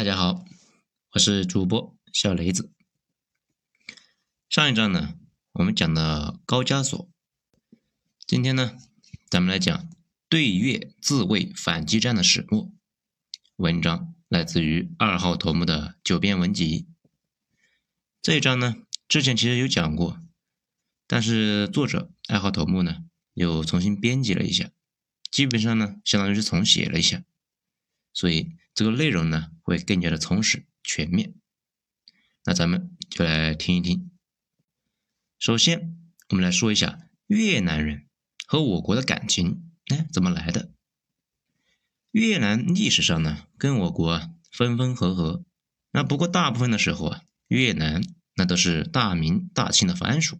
大家好，我是主播小雷子。上一章呢，我们讲了高加索，今天呢，咱们来讲对越自卫反击战的始末。文章来自于二号头目的九编文集。这一章呢，之前其实有讲过，但是作者二号头目呢，又重新编辑了一下，基本上呢，相当于是重写了一下，所以。这个内容呢会更加的充实全面，那咱们就来听一听。首先，我们来说一下越南人和我国的感情，哎，怎么来的？越南历史上呢跟我国分分合合，那不过大部分的时候啊，越南那都是大明大清的藩属，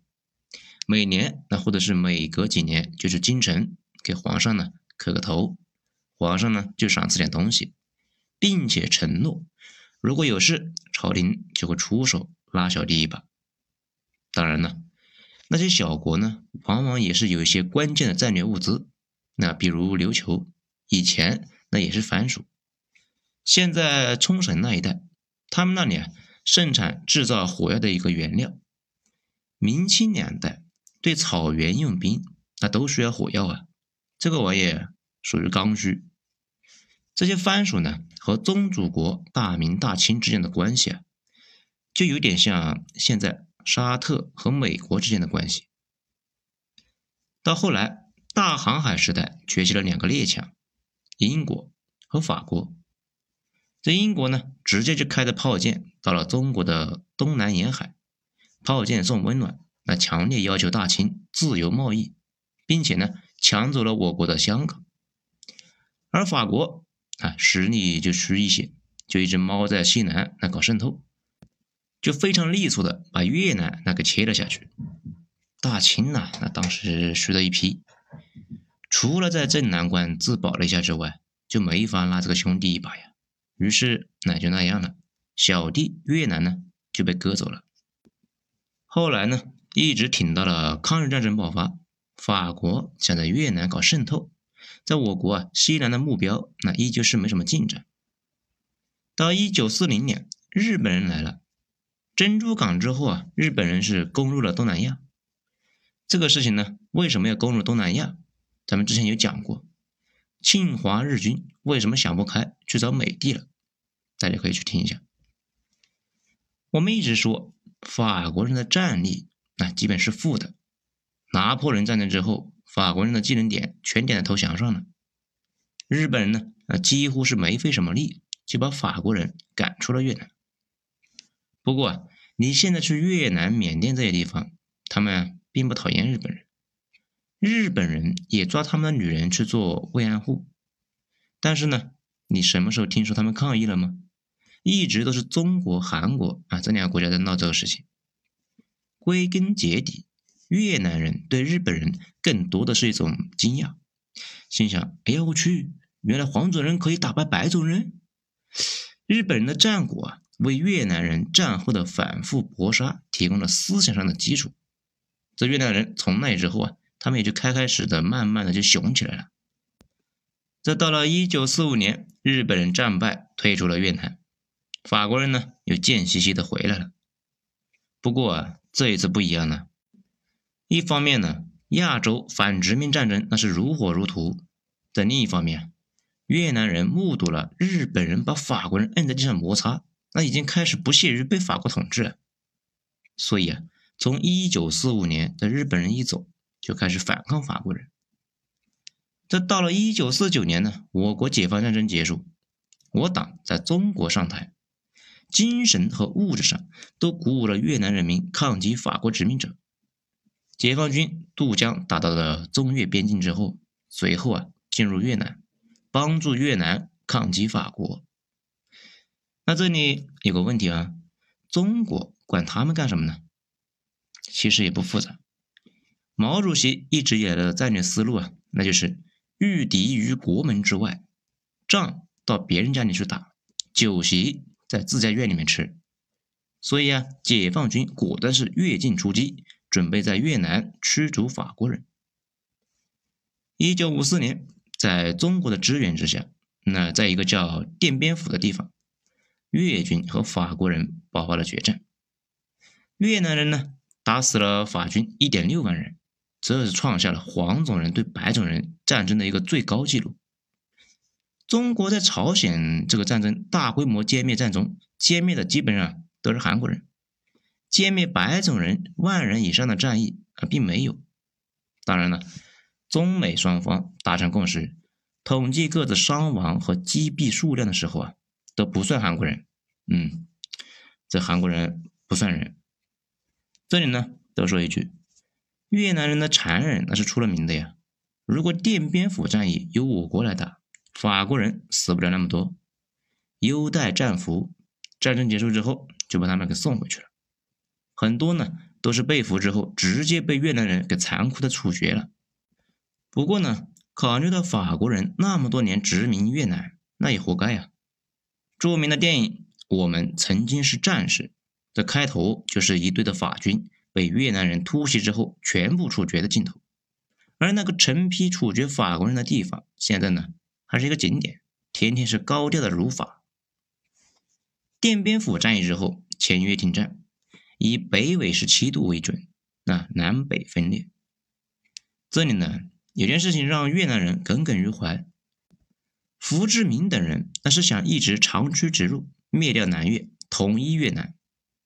每年那或者是每隔几年就去京城给皇上呢磕个头，皇上呢就赏赐点东西。并且承诺，如果有事，朝廷就会出手拉小弟一把。当然了，那些小国呢，往往也是有一些关键的战略物资。那比如琉球，以前那也是藩属。现在冲绳那一带，他们那里啊盛产制造火药的一个原料。明清两代对草原用兵，那都需要火药啊，这个玩意属于刚需。这些藩属呢，和宗主国大明大清之间的关系啊，就有点像现在沙特和美国之间的关系。到后来，大航海时代崛起了两个列强，英国和法国。这英国呢，直接就开着炮舰到了中国的东南沿海，炮舰送温暖，那强烈要求大清自由贸易，并且呢，抢走了我国的香港，而法国。啊，实力就虚一些，就一只猫在西南那搞渗透，就非常利索的把越南那给切了下去。大清呐，那当时虚了一批，除了在镇南关自保了一下之外，就没法拉这个兄弟一把呀。于是那就那样了，小弟越南呢就被割走了。后来呢，一直挺到了抗日战争爆发，法国想在越南搞渗透。在我国啊，西南的目标那依旧是没什么进展。到一九四零年，日本人来了，珍珠港之后啊，日本人是攻入了东南亚。这个事情呢，为什么要攻入东南亚？咱们之前有讲过，侵华日军为什么想不开去找美帝了？大家可以去听一下。我们一直说法国人的战力那基本是负的，拿破仑战争之后。法国人的技能点全点在投降上了，日本人呢，啊几乎是没费什么力就把法国人赶出了越南。不过啊，你现在去越南、缅甸这些地方，他们并不讨厌日本人，日本人也抓他们的女人去做慰安妇。但是呢，你什么时候听说他们抗议了吗？一直都是中国、韩国啊这两个国家在闹这个事情。归根结底。越南人对日本人更多的是一种惊讶，心想：“哎呀，我去，原来黄种人可以打败白种人。”日本人的战果啊，为越南人战后的反复搏杀提供了思想上的基础。这越南人从那之后啊，他们也就开开始的、慢慢的就雄起来了。这到了一九四五年，日本人战败退出了越南，法国人呢又贱兮兮的回来了。不过啊，这一次不一样了。一方面呢，亚洲反殖民战争那是如火如荼；在另一方面，越南人目睹了日本人把法国人摁在地上摩擦，那已经开始不屑于被法国统治了。所以啊，从一九四五年的日本人一走，就开始反抗法国人。这到了一九四九年呢，我国解放战争结束，我党在中国上台，精神和物质上都鼓舞了越南人民抗击法国殖民者。解放军渡江打到了中越边境之后，随后啊进入越南，帮助越南抗击法国。那这里有个问题啊，中国管他们干什么呢？其实也不复杂。毛主席一直以来的战略思路啊，那就是御敌于国门之外，仗到别人家里去打，酒席在自家院里面吃。所以啊，解放军果断是越境出击。准备在越南驱逐法国人。一九五四年，在中国的支援之下，那在一个叫奠边府的地方，越军和法国人爆发了决战。越南人呢，打死了法军一点六万人，这是创下了黄种人对白种人战争的一个最高纪录。中国在朝鲜这个战争大规模歼灭战中，歼灭的基本上都是韩国人，歼灭白种人万人以上的战役啊，并没有。当然了，中美双方达成共识，统计各自伤亡和击毙数量的时候啊，都不算韩国人。嗯，这韩国人不算人。这里呢，多说一句，越南人的残忍那是出了名的呀。如果奠边府战役由我国来打，法国人死不了那么多，优待战俘，战争结束之后就把他们给送回去了。很多呢都是被俘之后直接被越南人给残酷的处决了。不过呢，考虑到法国人那么多年殖民越南，那也活该呀。著名的电影《我们曾经是战士》的开头就是一队的法军被越南人突袭之后全部处决的镜头，而那个成批处决法国人的地方，现在呢？还是一个景点，天天是高调的如法。奠边府战役之后，签约停战，以北纬十七度为准，那南北分裂。这里呢，有件事情让越南人耿耿于怀。胡志明等人那是想一直长驱直入，灭掉南越，统一越南。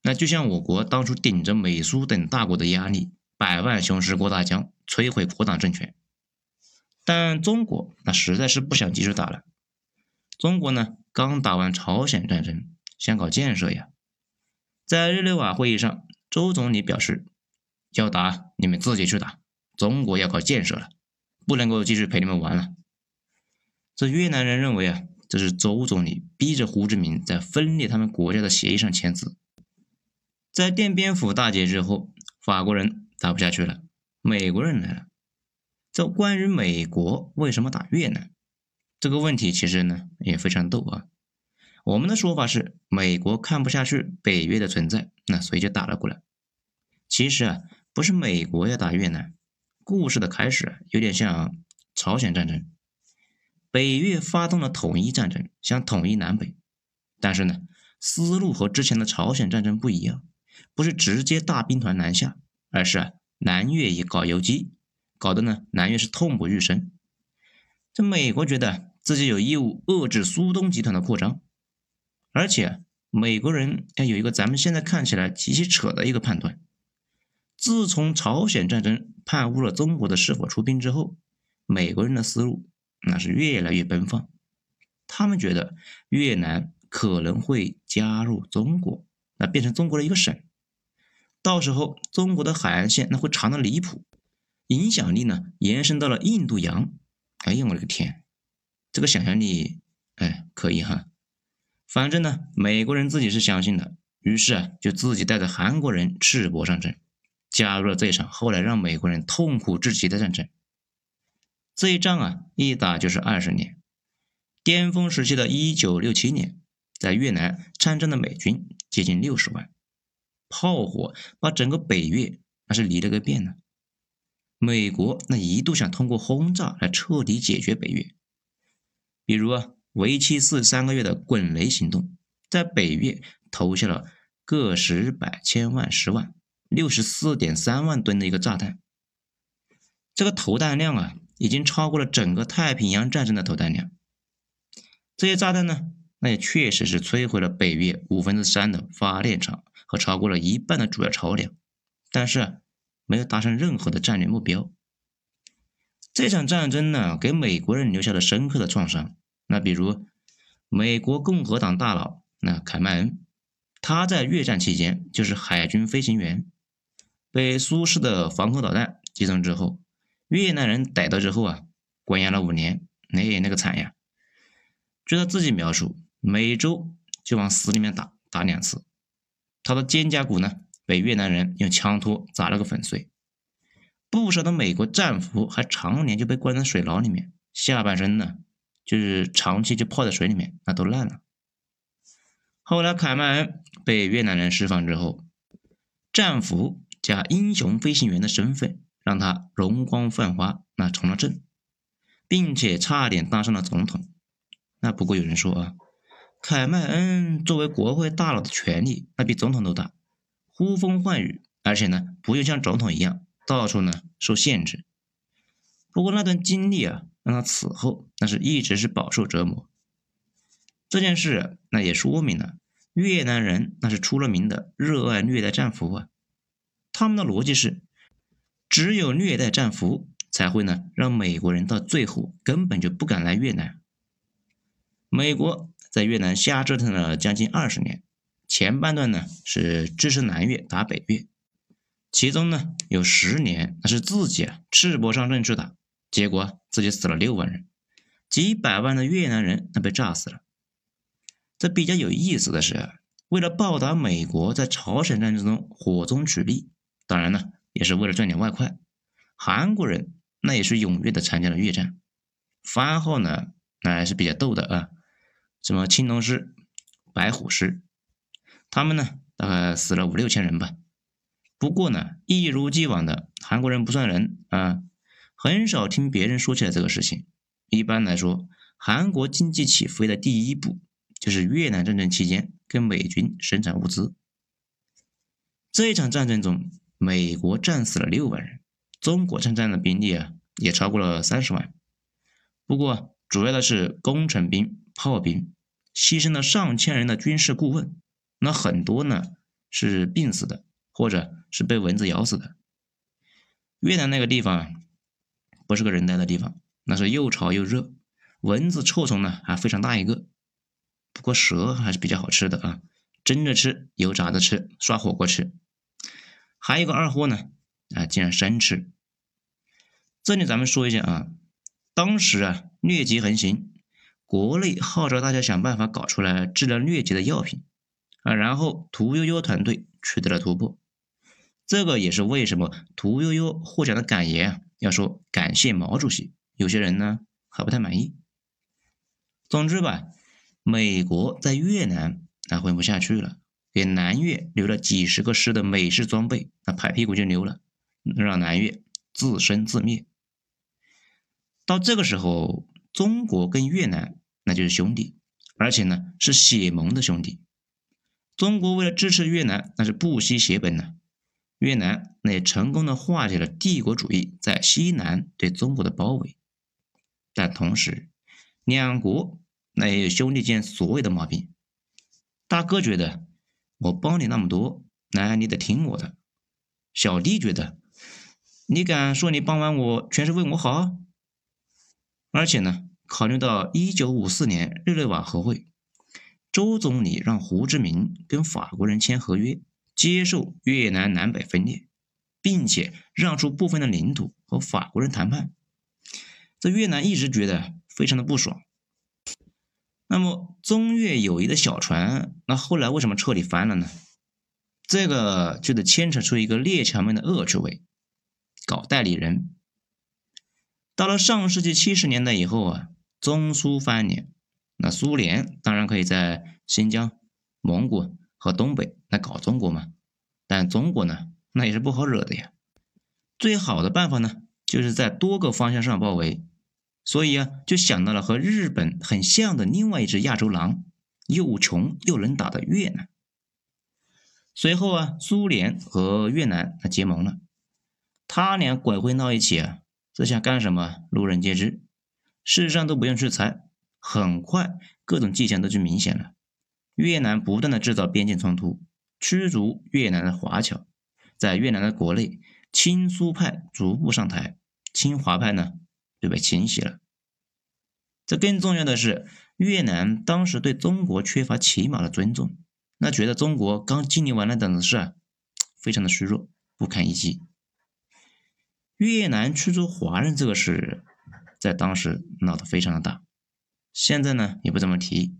那就像我国当初顶着美苏等大国的压力，百万雄师过大江，摧毁国党政权。但中国那实在是不想继续打了。中国呢，刚打完朝鲜战争，想搞建设呀。在日内瓦会议上，周总理表示，要打你们自己去打，中国要搞建设了，不能够继续陪你们玩了。这越南人认为啊，这是周总理逼着胡志明在分裂他们国家的协议上签字。在奠边府大捷之后，法国人打不下去了，美国人来了。这关于美国为什么打越南这个问题，其实呢也非常逗啊。我们的说法是，美国看不下去北越的存在，那所以就打了过来。其实啊，不是美国要打越南，故事的开始有点像朝鲜战争，北越发动了统一战争，想统一南北，但是呢，思路和之前的朝鲜战争不一样，不是直接大兵团南下，而是啊南越以搞游击。搞得呢，南越是痛不欲生。这美国觉得自己有义务遏制苏东集团的扩张，而且美国人要有一个咱们现在看起来极其扯的一个判断：自从朝鲜战争判误了中国的是否出兵之后，美国人的思路那是越来越奔放。他们觉得越南可能会加入中国，那变成中国的一个省，到时候中国的海岸线那会长的离谱。影响力呢，延伸到了印度洋。哎呀，我的个天，这个想象力，哎，可以哈。反正呢，美国人自己是相信的，于是啊，就自己带着韩国人赤膊上阵，加入了这场后来让美国人痛苦至极的战争。这一仗啊，一打就是二十年。巅峰时期的一九六七年，在越南参战的美军接近六十万，炮火把整个北越那是离了个遍呢。美国那一度想通过轰炸来彻底解决北越，比如啊，为期四三个月的“滚雷行动”，在北越投下了个十百千万十万六十四点三万吨的一个炸弹，这个投弹量啊，已经超过了整个太平洋战争的投弹量。这些炸弹呢，那也确实是摧毁了北越五分之三的发电厂和超过了一半的主要桥梁，但是。没有达成任何的战略目标。这场战争呢，给美国人留下了深刻的创伤。那比如，美国共和党大佬那凯曼恩，他在越战期间就是海军飞行员，被苏式的防空导弹击中之后，越南人逮到之后啊，关押了五年，那那个惨呀！据他自己描述，每周就往死里面打，打两次。他的肩胛骨呢？被越南人用枪托砸了个粉碎，不少的美国战俘还常年就被关在水牢里面，下半身呢就是长期就泡在水里面，那都烂了。后来凯曼恩被越南人释放之后，战俘加英雄飞行员的身份让他容光焕发，那从了政，并且差点当上了总统。那不过有人说啊，凯麦恩作为国会大佬的权力，那比总统都大，呼风唤雨，而且呢，不用像总统一样到处呢受限制。不过那段经历啊，让他此后那是一直是饱受折磨。这件事那也说明了越南人那是出了名的热爱虐待战俘啊。他们的逻辑是，只有虐待战俘，才会呢让美国人到最后根本就不敢来越南。美国在越南瞎折腾了将近二十年，前半段呢是支持南越打北越，其中呢有十年那是自己啊赤膊上阵去打，结果自己死了六万人，几百万的越南人那被炸死了。这比较有意思的是，为了报答美国在朝鲜战争中火中取栗。当然呢，也是为了赚点外快。韩国人那也是踊跃的参加了越战。番号呢，那还是比较逗的啊，什么青龙师、白虎师，他们呢大概死了五六千人吧。不过呢，一如既往的韩国人不算人啊，很少听别人说起来这个事情。一般来说，韩国经济起飞的第一步就是越南战争期间跟美军生产物资。这一场战争中。美国战死了六万人，中国参战的兵力啊也超过了三十万。不过主要的是工程兵、炮兵，牺牲了上千人的军事顾问，那很多呢是病死的，或者是被蚊子咬死的。越南那个地方啊不是个人待的地方，那是又潮又热，蚊子、臭虫呢还非常大一个。不过蛇还是比较好吃的啊，蒸着吃，油炸着吃，涮火锅吃。还有个二货呢，啊，竟然生吃。这里咱们说一下啊，当时啊，疟疾横行，国内号召大家想办法搞出来治疗疟疾的药品啊，然后屠呦呦团队取得了突破。这个也是为什么屠呦呦获奖的感言啊，要说感谢毛主席，有些人呢还不太满意。总之吧，美国在越南那混不下去了。给南越留了几十个师的美式装备，那拍屁股就溜了，让南越自生自灭。到这个时候，中国跟越南那就是兄弟，而且呢是血盟的兄弟。中国为了支持越南，那是不惜血本呢。越南那也成功的化解了帝国主义在西南对中国的包围，但同时，两国那也有兄弟间所谓的毛病。大哥觉得。我帮你那么多，那你得听我的。小弟觉得，你敢说你帮完我全是为我好？而且呢，考虑到一九五四年日内瓦和会，周总理让胡志明跟法国人签合约，接受越南南北分裂，并且让出部分的领土和法国人谈判。这越南一直觉得非常的不爽。那么中越友谊的小船，那后来为什么彻底翻了呢？这个就得牵扯出一个列强们的恶趣味，搞代理人。到了上世纪七十年代以后啊，中苏翻脸，那苏联当然可以在新疆、蒙古和东北来搞中国嘛，但中国呢，那也是不好惹的呀。最好的办法呢，就是在多个方向上包围。所以啊，就想到了和日本很像的另外一只亚洲狼，又穷又能打的越南。随后啊，苏联和越南那结盟了，他俩鬼混到一起啊，这想干什么，路人皆知，事实上都不用去猜，很快各种迹象都就明显了。越南不断的制造边境冲突，驱逐越南的华侨，在越南的国内，亲苏派逐步上台，亲华派呢？就被清洗了。这更重要的是，越南当时对中国缺乏起码的尊重，那觉得中国刚经历完了等子事啊，非常的虚弱，不堪一击。越南驱逐华人这个事，在当时闹得非常的大，现在呢也不怎么提。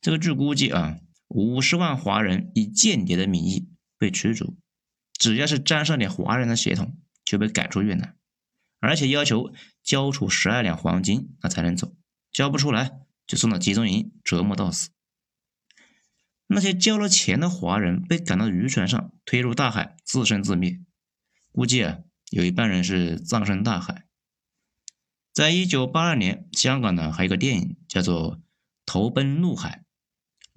这个据估计啊，五十万华人以间谍的名义被驱逐，只要是沾上点华人的血统，就被赶出越南。而且要求交出十二两黄金，那才能走。交不出来，就送到集中营折磨到死。那些交了钱的华人被赶到渔船上，推入大海，自生自灭。估计啊，有一半人是葬身大海。在一九八二年，香港呢还有个电影叫做《投奔怒海》，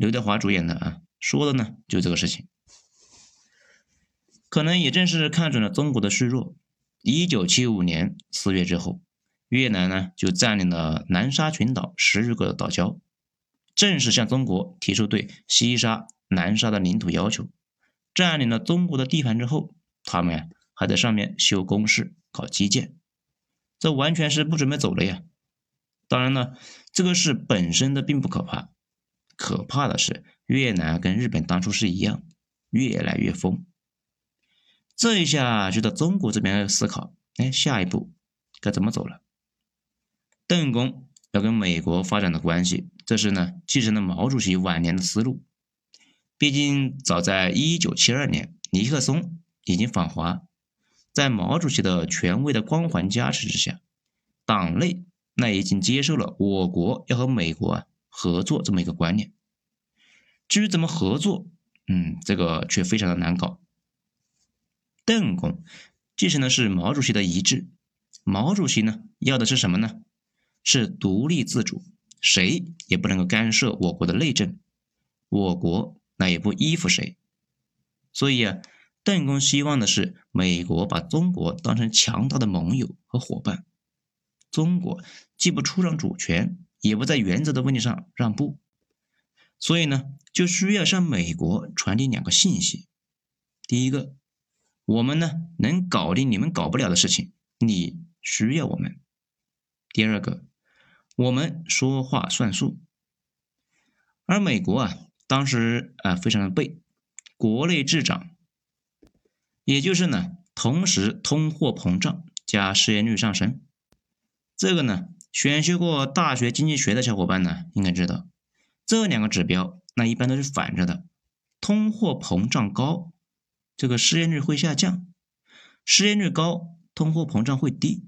刘德华主演的啊，说的呢就这个事情。可能也正是看准了中国的示弱，一九七五年四月之后，越南呢就占领了南沙群岛十余个岛礁，正式向中国提出对西沙、南沙的领土要求。占领了中国的地盘之后，他们还在上面修工事、搞基建，这完全是不准备走了呀。当然了，这个事本身的并不可怕，可怕的是越南跟日本当初是一样，越来越疯。这一下就到中国这边要思考，哎，下一步该怎么走了？邓公要跟美国发展的关系，这是呢继承了毛主席晚年的思路。毕竟早在一九七二年，尼克松已经访华，在毛主席的权威的光环加持之下，党内。那已经接受了我国要和美国啊合作这么一个观念。至于怎么合作，嗯，这个却非常的难搞。邓公继承的是毛主席的遗志，毛主席呢要的是什么呢？是独立自主，谁也不能够干涉我国的内政，我国那也不依附谁。所以啊，邓公希望的是美国把中国当成强大的盟友和伙伴。中国既不出让主权，也不在原则的问题上让步，所以呢，就需要向美国传递两个信息：第一个，我们呢能搞定你们搞不了的事情，你需要我们；第二个，我们说话算数。而美国啊，当时啊非常的背，国内滞涨，也就是呢，同时通货膨胀加失业率上升。这个呢，选修过大学经济学的小伙伴呢，应该知道，这两个指标那一般都是反着的。通货膨胀高，这个失业率会下降；失业率高，通货膨胀会低。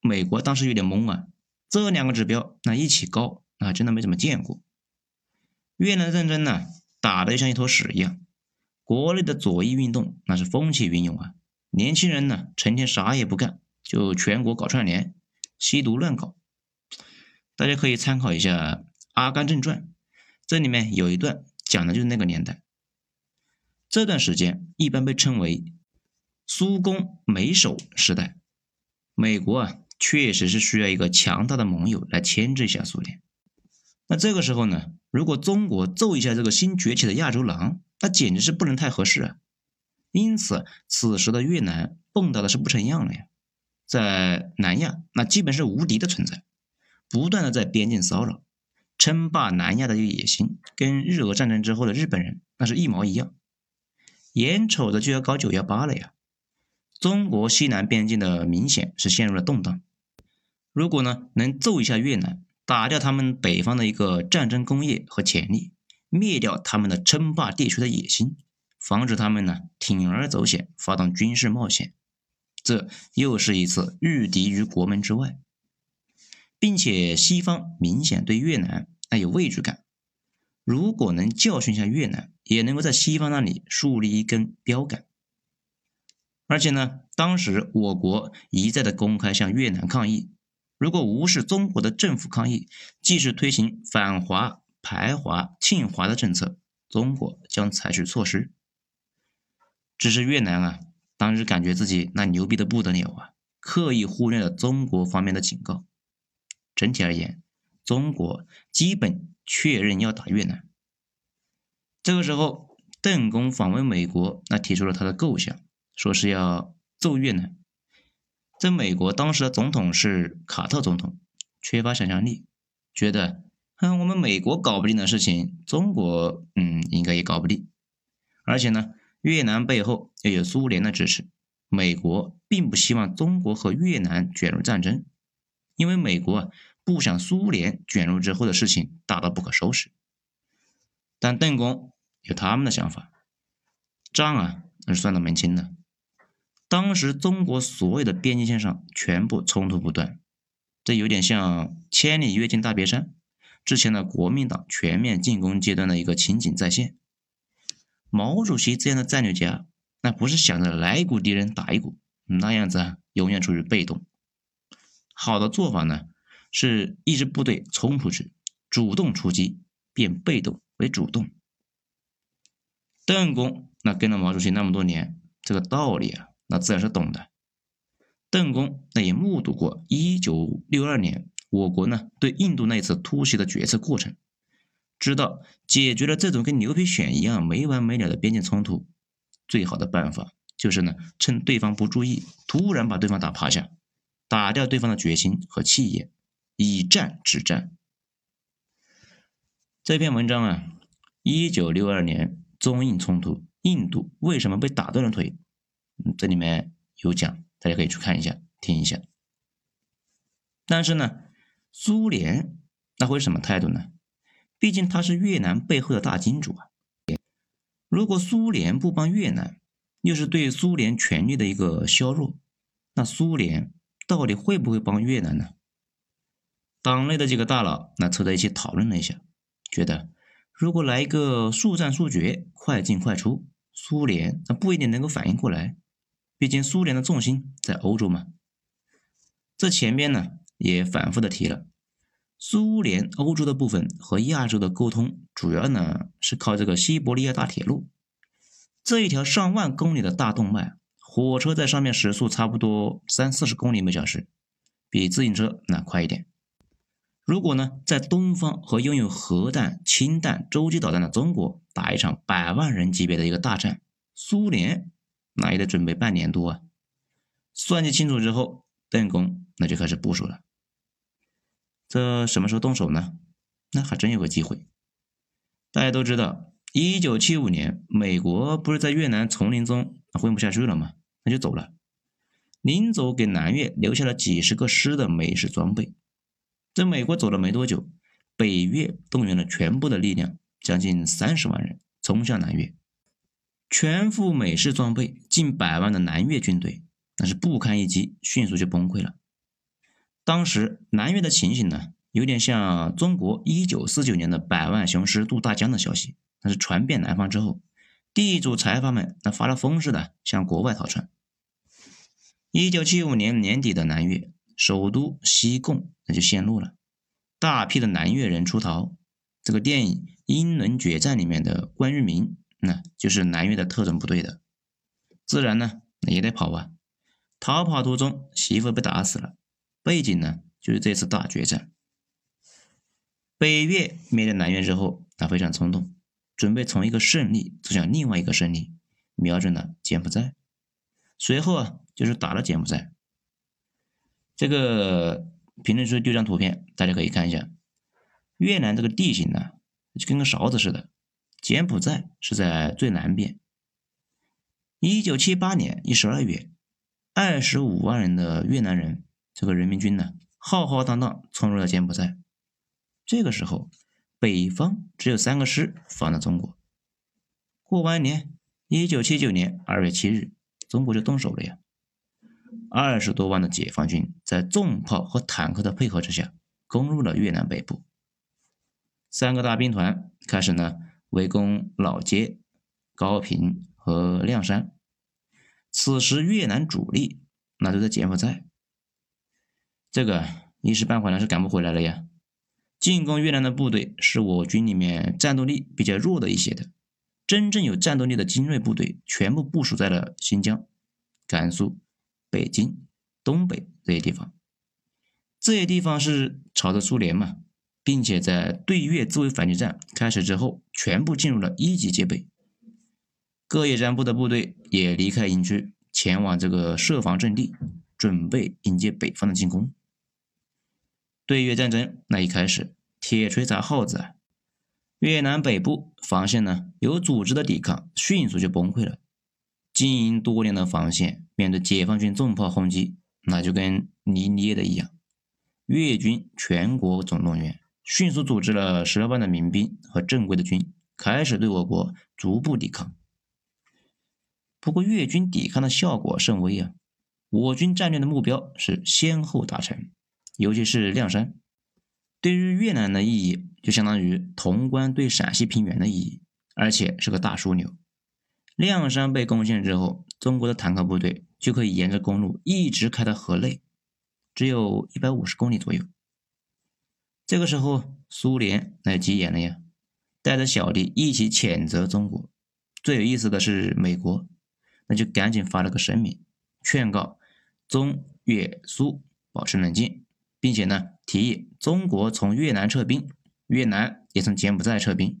美国当时有点懵啊，这两个指标那一起高，那真的没怎么见过。越南战争呢，打的像一坨屎一样，国内的左翼运动那是风起云涌啊，年轻人呢成天啥也不干，就全国搞串联。吸毒乱搞，大家可以参考一下《阿甘正传》，这里面有一段讲的就是那个年代。这段时间一般被称为“苏攻美守时代”。美国啊，确实是需要一个强大的盟友来牵制一下苏联。那这个时候呢，如果中国揍一下这个新崛起的亚洲狼，那简直是不能太合适啊。因此，此时的越南蹦跶的是不成样了呀。在南亚，那基本是无敌的存在，不断的在边境骚扰，称霸南亚的野心，跟日俄战争之后的日本人那是一毛一样，眼瞅着就要搞九幺八了呀。中国西南边境的明显是陷入了动荡，如果呢能揍一下越南，打掉他们北方的一个战争工业和潜力，灭掉他们的称霸地区的野心，防止他们呢铤而走险，发动军事冒险。这又是一次御敌于国门之外，并且西方明显对越南那有畏惧感。如果能教训一下越南，也能够在西方那里树立一根标杆。而且呢，当时我国一再的公开向越南抗议，如果无视中国的政府抗议，继续推行反华、排华、侵华的政策，中国将采取措施。只是越南啊。当时感觉自己那牛逼的不得了啊，刻意忽略了中国方面的警告。整体而言，中国基本确认要打越南。这个时候，邓公访问美国，那提出了他的构想，说是要揍越南。在美国当时的总统是卡特总统，缺乏想象力，觉得，哼，我们美国搞不定的事情，中国，嗯，应该也搞不定。而且呢。越南背后又有苏联的支持，美国并不希望中国和越南卷入战争，因为美国啊不想苏联卷入之后的事情大到不可收拾。但邓公有他们的想法，账啊那是算得门清的。当时中国所有的边境线上全部冲突不断，这有点像千里跃进大别山之前的国民党全面进攻阶段的一个情景再现。毛主席这样的战略家，那不是想着来一股敌人打一股，那样子啊，永远处于被动。好的做法呢，是一支部队冲出去，主动出击，变被动为主动。邓公那跟了毛主席那么多年，这个道理啊，那自然是懂的。邓公那也目睹过1962年我国呢对印度那次突袭的决策过程，知道解决了这种跟牛皮癣一样没完没了的边境冲突，最好的办法就是呢趁对方不注意，突然把对方打趴下，打掉对方的决心和气焰，以战止战。这篇文章啊，1962年中印冲突，印度为什么被打断了腿？这里面有讲。大家可以去看一下，听一下。但是呢，苏联那会是什么态度呢？毕竟他是越南背后的大金主啊。如果苏联不帮越南，又是对苏联权力的一个削弱，那苏联到底会不会帮越南呢？党内的几个大佬那凑在一起讨论了一下，觉得如果来一个速战速决、快进快出，苏联那不一定能够反应过来。毕竟苏联的重心在欧洲嘛，这前边呢也反复的提了，苏联欧洲的部分和亚洲的沟通，主要呢是靠这个西伯利亚大铁路，这一条上万公里的大动脉，火车在上面时速差不多三四十公里每小时，比自行车那快一点。如果呢在东方和拥有核弹、氢弹、洲际导弹的中国打一场百万人级别的一个大战，苏联。那也得准备半年多啊！算计清楚之后，邓公那就开始部署了。这什么时候动手呢？那还真有个机会。大家都知道，一九七五年，美国不是在越南丛林中混不下去了吗？那就走了。临走给南越留下了几十个师的美式装备。在美国走了没多久，北越动员了全部的力量，将近三十万人冲向南越。全副美式装备，近百万的南越军队，那是不堪一击，迅速就崩溃了。当时南越的情形呢，有点像中国一九四九年的百万雄师渡大江的消息，那是传遍南方之后，地主财阀们那发了疯似的向国外逃窜。一九七五年年底的南越首都西贡那就陷落了，大批的南越人出逃。这个电影《英伦决战》里面的关玉明。那就是南越的特种部队的，自然呢也得跑啊。逃跑途中，媳妇被打死了。背景呢就是这次大决战。北越灭了南越之后，他非常冲动，准备从一个胜利走向另外一个胜利，瞄准了柬埔寨。随后啊，就是打了柬埔寨。这个评论区丢张图片，大家可以看一下。越南这个地形呢，就跟个勺子似的。柬埔寨是在最南边。一九七八年一十二月，二十五万人的越南人，这个人民军呢，浩浩荡荡冲入了柬埔寨。这个时候，北方只有三个师防着中国。过完年，一九七九年二月七日，中国就动手了呀！二十多万的解放军在重炮和坦克的配合之下，攻入了越南北部。三个大兵团开始呢。围攻老街、高平和亮山。此时越南主力那都在柬埔寨，这个一时半会呢是赶不回来了呀。进攻越南的部队是我军里面战斗力比较弱的一些的，真正有战斗力的精锐部队全部部署在了新疆、甘肃、北京、东北这些地方。这些地方是朝着苏联嘛。并且在对越自卫反击战开始之后，全部进入了一级戒备。各野战部的部队也离开营区，前往这个设防阵地，准备迎接北方的进攻。对越战争那一开始，铁锤砸耗子啊！越南北部防线呢有组织的抵抗，迅速就崩溃了。经营多年的防线，面对解放军重炮轰击，那就跟泥捏的一样。越军全国总动员。迅速组织了十来万的民兵和正规的军，开始对我国逐步抵抗。不过越军抵抗的效果甚微啊！我军战略的目标是先后达成，尤其是亮山，对于越南的意义就相当于潼关对陕西平原的意义，而且是个大枢纽。亮山被攻陷之后，中国的坦克部队就可以沿着公路一直开到河内，只有一百五十公里左右。这个时候，苏联那急眼了呀！带着小弟一起谴责中国。最有意思的是美国，那就赶紧发了个声明，劝告中越苏保持冷静，并且呢提议中国从越南撤兵，越南也从柬埔寨撤兵。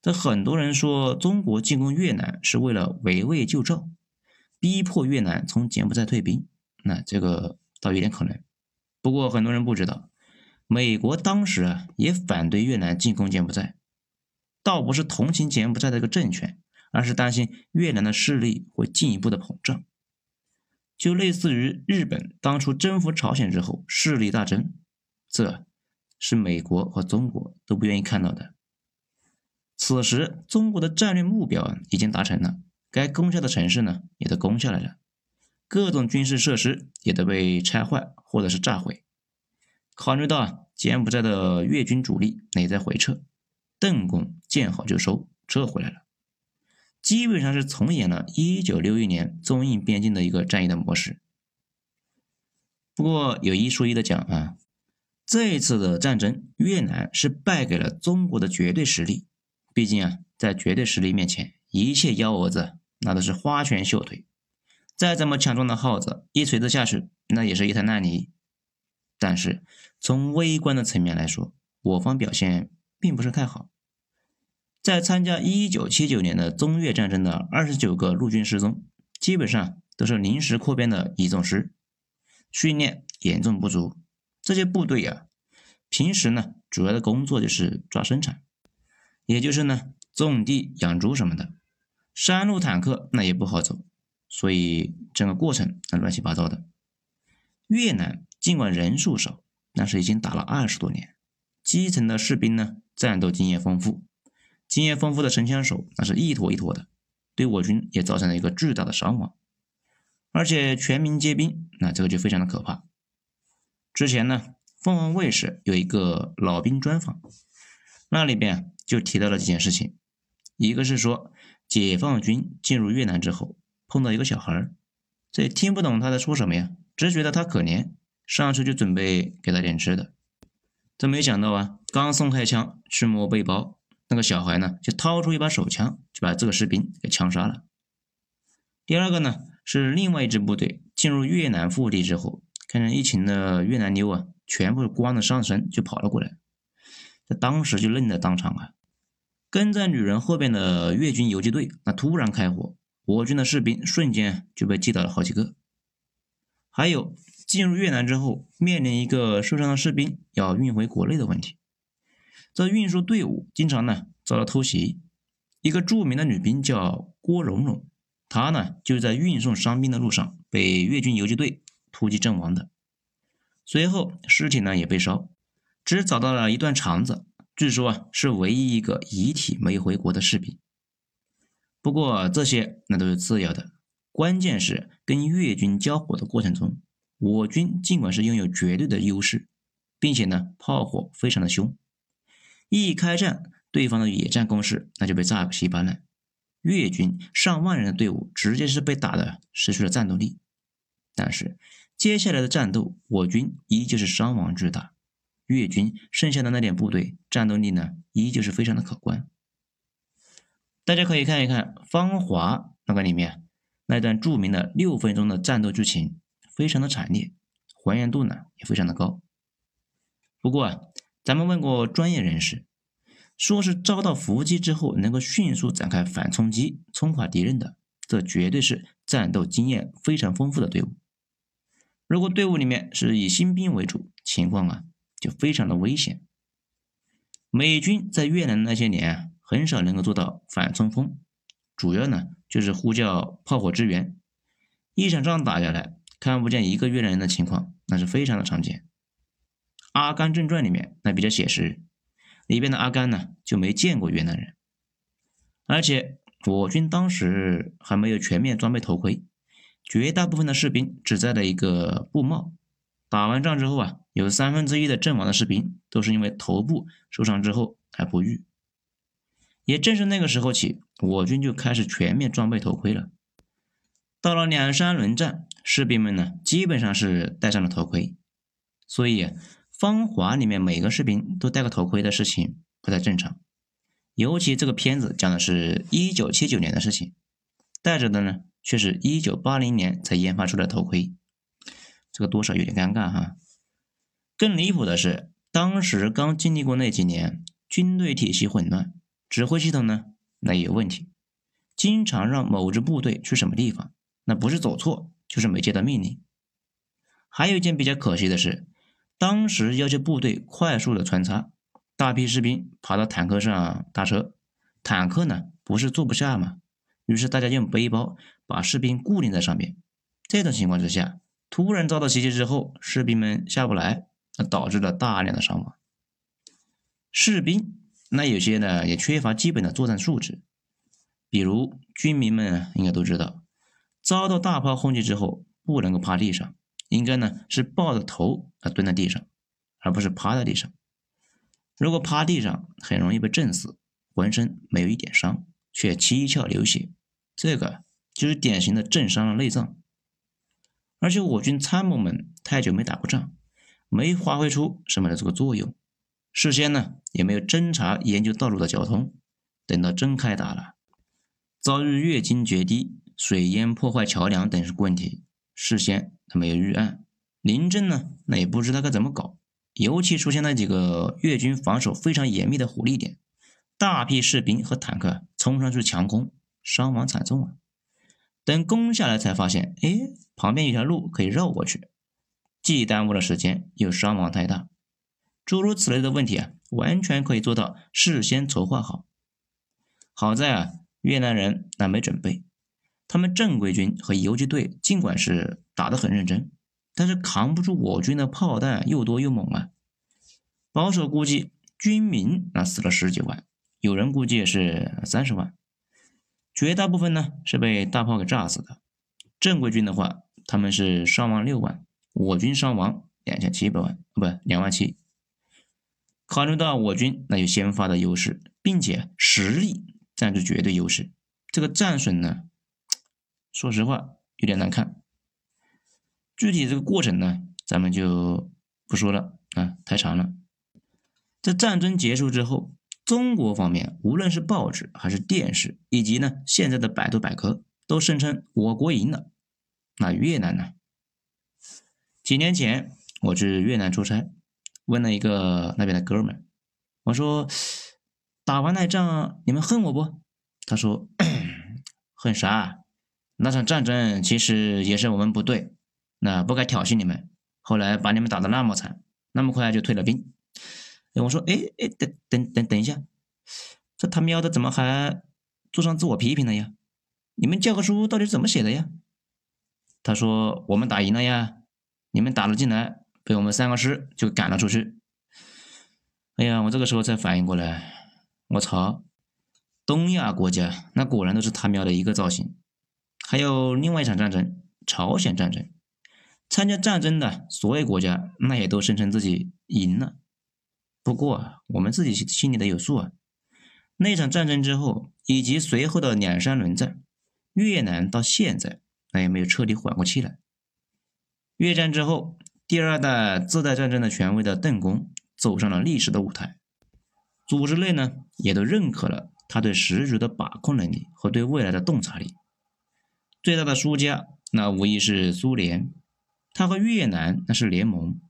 这很多人说中国进攻越南是为了围魏救赵，逼迫越南从柬埔寨退兵，那这个倒有点可能。不过很多人不知道，美国当时啊也反对越南进攻柬埔寨。倒不是同情柬埔寨的一个政权，而是担心越南的势力会进一步的膨胀，就类似于日本当初征服朝鲜之后势力大增，这是美国和中国都不愿意看到的。此时，中国的战略目标已经达成了，该攻下的城市呢也都攻下来了，各种军事设施也都被拆坏或者是炸毁。考虑到柬埔寨的越军主力也在回撤。邓公见好就收，撤回来了，基本上是重演了1961年中印边境的一个战役的模式。不过有一说一的讲啊，这一次的战争，越南是败给了中国的绝对实力。毕竟啊，在绝对实力面前，一切幺蛾子那都是花拳绣腿。再怎么强壮的耗子，一锤子下去，那也是一滩烂泥。但是从微观的层面来说，我方表现并不是太好。在参加1979年的中越战争的29个陆军师中，基本上都是临时扩编的乙种师，训练严重不足。这些部队呀，平时呢主要的工作就是抓生产，也就是呢种地、养猪什么的。山路坦克那也不好走，所以整个过程那乱七八糟的。越南尽管人数少，但是已经打了二十多年，基层的士兵呢战斗经验丰富。经验丰富的神枪手，那是一坨一坨的，对我军也造成了一个巨大的伤亡，而且全民皆兵，那这个就非常的可怕。之前呢，凤凰卫视有一个老兵专访，那里边就提到了几件事情，一个是说解放军进入越南之后，碰到一个小孩，这也听不懂他在说什么呀，只觉得他可怜，上去就准备给他点吃的，这没想到啊，刚松开枪去摸背包。那个小孩呢，就掏出一把手枪，就把这个士兵给枪杀了。第二个呢，是另外一支部队进入越南腹地之后，看见一群的越南妞啊，全部光着上身就跑了过来，这当时就愣在当场啊。跟在女人后边的越军游击队，那突然开火，我军的士兵瞬间就被击倒了好几个。还有进入越南之后，面临一个受伤的士兵要运回国内的问题。这运输队伍经常呢遭到偷袭，一个著名的女兵叫郭蓉蓉，她呢就是在运送伤兵的路上被越军游击队突击阵亡的。随后尸体呢也被烧，只找到了一段肠子，据说啊是唯一一个遗体没回国的士兵。不过这些那都是次要的，关键是跟越军交火的过程中，我军尽管是拥有绝对的优势，并且呢炮火非常的凶。一开战，对方的野战攻势那就被炸个稀巴烂，越军上万人的队伍直接是被打的失去了战斗力。但是接下来的战斗，我军依旧是伤亡巨大，越军剩下的那点部队战斗力呢，依旧是非常的可观。大家可以看一看《芳华》那个里面那段著名的六分钟的战斗剧情，非常的惨烈，还原度呢也非常的高。不过啊。咱们问过专业人士，说是遭到伏击之后能够迅速展开反冲击，冲垮敌人的，这绝对是战斗经验非常丰富的队伍。如果队伍里面是以新兵为主，情况啊就非常的危险。美军在越南那些年啊，很少能够做到反冲锋，主要呢就是呼叫炮火支援。一场仗打下来，看不见一个越南人的情况，那是非常的常见。《阿甘正传》里面那比较写实，里边的阿甘呢就没见过越南人，而且我军当时还没有全面装备头盔，绝大部分的士兵只戴了一个布帽。打完仗之后啊，有三分之一的阵亡的士兵都是因为头部受伤之后而不愈。也正是那个时候起，我军就开始全面装备头盔了。到了两山轮战，士兵们呢基本上是戴上了头盔，所以。芳华里面每个士兵都戴个头盔的事情不太正常，尤其这个片子讲的是一九七九年的事情，戴着的呢却是一九八零年才研发出的头盔，这个多少有点尴尬哈。更离谱的是，当时刚经历过那几年，军队体系混乱，指挥系统呢那也有问题，经常让某支部队去什么地方，那不是走错，就是没接到命令。还有一件比较可惜的是，当时要求部队快速的穿插，大批士兵爬到坦克上搭车，坦克呢不是坐不下吗？于是大家用背包把士兵固定在上面。这种情况之下，突然遭到袭击之后，士兵们下不来。那导致了大量的伤亡。士兵那有些呢也缺乏基本的作战素质，比如军民们应该都知道，遭到大炮轰击之后不能够趴地上，应该呢是抱着头啊蹲在地上，而不是趴在地上。如果趴地上，很容易被震死，浑身没有一点伤，却七窍流血，这个就是典型的震伤了内脏。而且我军参谋们太久没打过仗。没发挥出什么的这个作用，事先呢也没有侦查研究道路的交通，等到真开打了，遭遇越津决堤、水淹破坏桥梁等问题，事先他没有预案，临阵呢那也不知道该怎么搞，尤其出现那几个越军防守非常严密的火力点，大批士兵和坦克冲上去强攻，伤亡惨重啊！等攻下来才发现，哎，旁边有条路可以绕过去。既耽误了时间，又伤亡太大，诸如此类的问题啊，完全可以做到事先筹划好。好在啊，越南人那没准备，他们正规军和游击队尽管是打得很认真，但是扛不住我军的炮弹又多又猛啊。保守估计，军民那死了十几万，有人估计也是三十万，绝大部分呢是被大炮给炸死的。正规军的话，他们是伤亡六万。我军伤亡两千七百万，不，两万七。考虑到我军那有先发的优势，并且实力占据绝对优势，这个战损呢，说实话有点难看。具体这个过程呢，咱们就不说了啊，太长了。在战争结束之后，中国方面无论是报纸还是电视，以及呢现在的百度百科，都声称我国赢了。那越南呢？几年前，我去越南出差，问了一个那边的哥们，我说：“打完那仗，你们恨我不？”他说：“ 恨啥？那场战争其实也是我们不对，那不该挑衅你们，后来把你们打得那么惨，那么快就退了兵。”我说：“哎哎，等等等等一下，这他喵的怎么还做上自我批评了呀？你们教科书到底是怎么写的呀？”他说：“我们打赢了呀。”你们打了进来，被我们三个师就赶了出去。哎呀，我这个时候才反应过来，我操，东亚国家那果然都是他喵的一个造型。还有另外一场战争，朝鲜战争，参加战争的所有国家那也都声称自己赢了。不过我们自己心里的有数啊。那场战争之后，以及随后的两三轮战，越南到现在那也没有彻底缓过气来。越战之后，第二代自带战争的权威的邓公走上了历史的舞台，组织内呢也都认可了他对时局的把控能力和对未来的洞察力。最大的输家那无疑是苏联，他和越南那是联盟，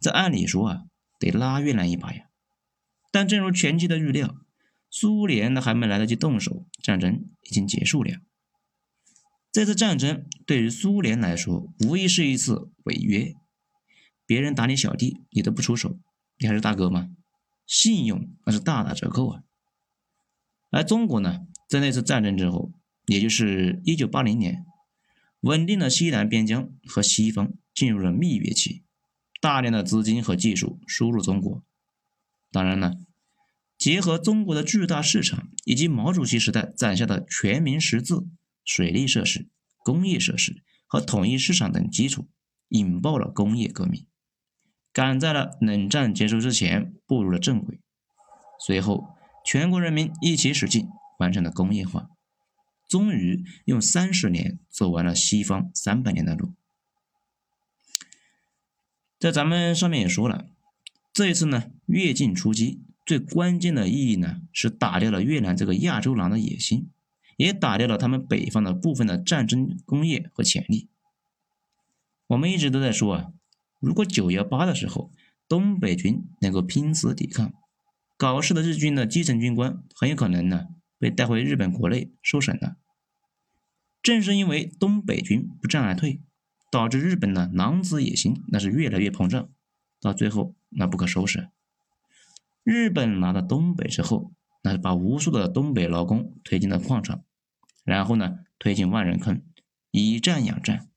这按理说啊得拉越南一把呀。但正如前期的预料，苏联呢还没来得及动手，战争已经结束了。这次战争对于苏联来说，无疑是一次违约。别人打你小弟，你都不出手，你还是大哥吗？信用那是大打折扣啊。而中国呢，在那次战争之后，也就是一九八零年，稳定了西南边疆和西方进入了蜜月期，大量的资金和技术输入中国。当然了，结合中国的巨大市场以及毛主席时代攒下的全民识字。水利设施、工业设施和统一市场等基础，引爆了工业革命，赶在了冷战结束之前步入了正轨。随后，全国人民一起使劲，完成了工业化，终于用三十年走完了西方三百年的路。在咱们上面也说了，这一次呢，越境出击，最关键的意义呢，是打掉了越南这个亚洲狼的野心，也打掉了他们北方的部分的战争工业和潜力。我们一直都在说啊，如果九幺八的时候东北军能够拼死抵抗，搞事的日军的基层军官很有可能呢被带回日本国内受审了。正是因为东北军不战而退，导致日本的狼子野心那是越来越膨胀，到最后那不可收拾。日本拿到东北之后，那是把无数的东北劳工推进了矿场，然后呢推进万人坑，以战养战，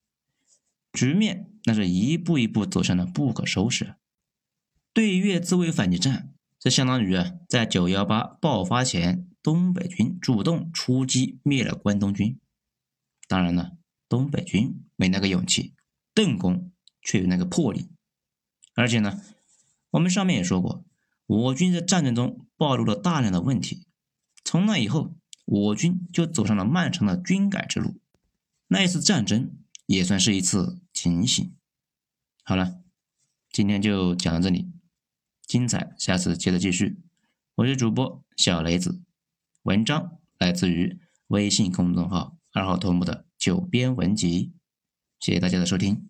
局面那是一步一步走向了不可收拾。对越自卫反击战，这相当于啊在九幺八爆发前，东北军主动出击灭了关东军。当然了，东北军没那个勇气，邓公却有那个魄力。而且呢，我们上面也说过。我军在战争中暴露了大量的问题，从那以后，我军就走上了漫长的军改之路。那一次战争也算是一次警醒。好了，今天就讲到这里，精彩下次接着继续。我是主播小雷子，文章来自于微信公众号二号头目的九编文集，谢谢大家的收听。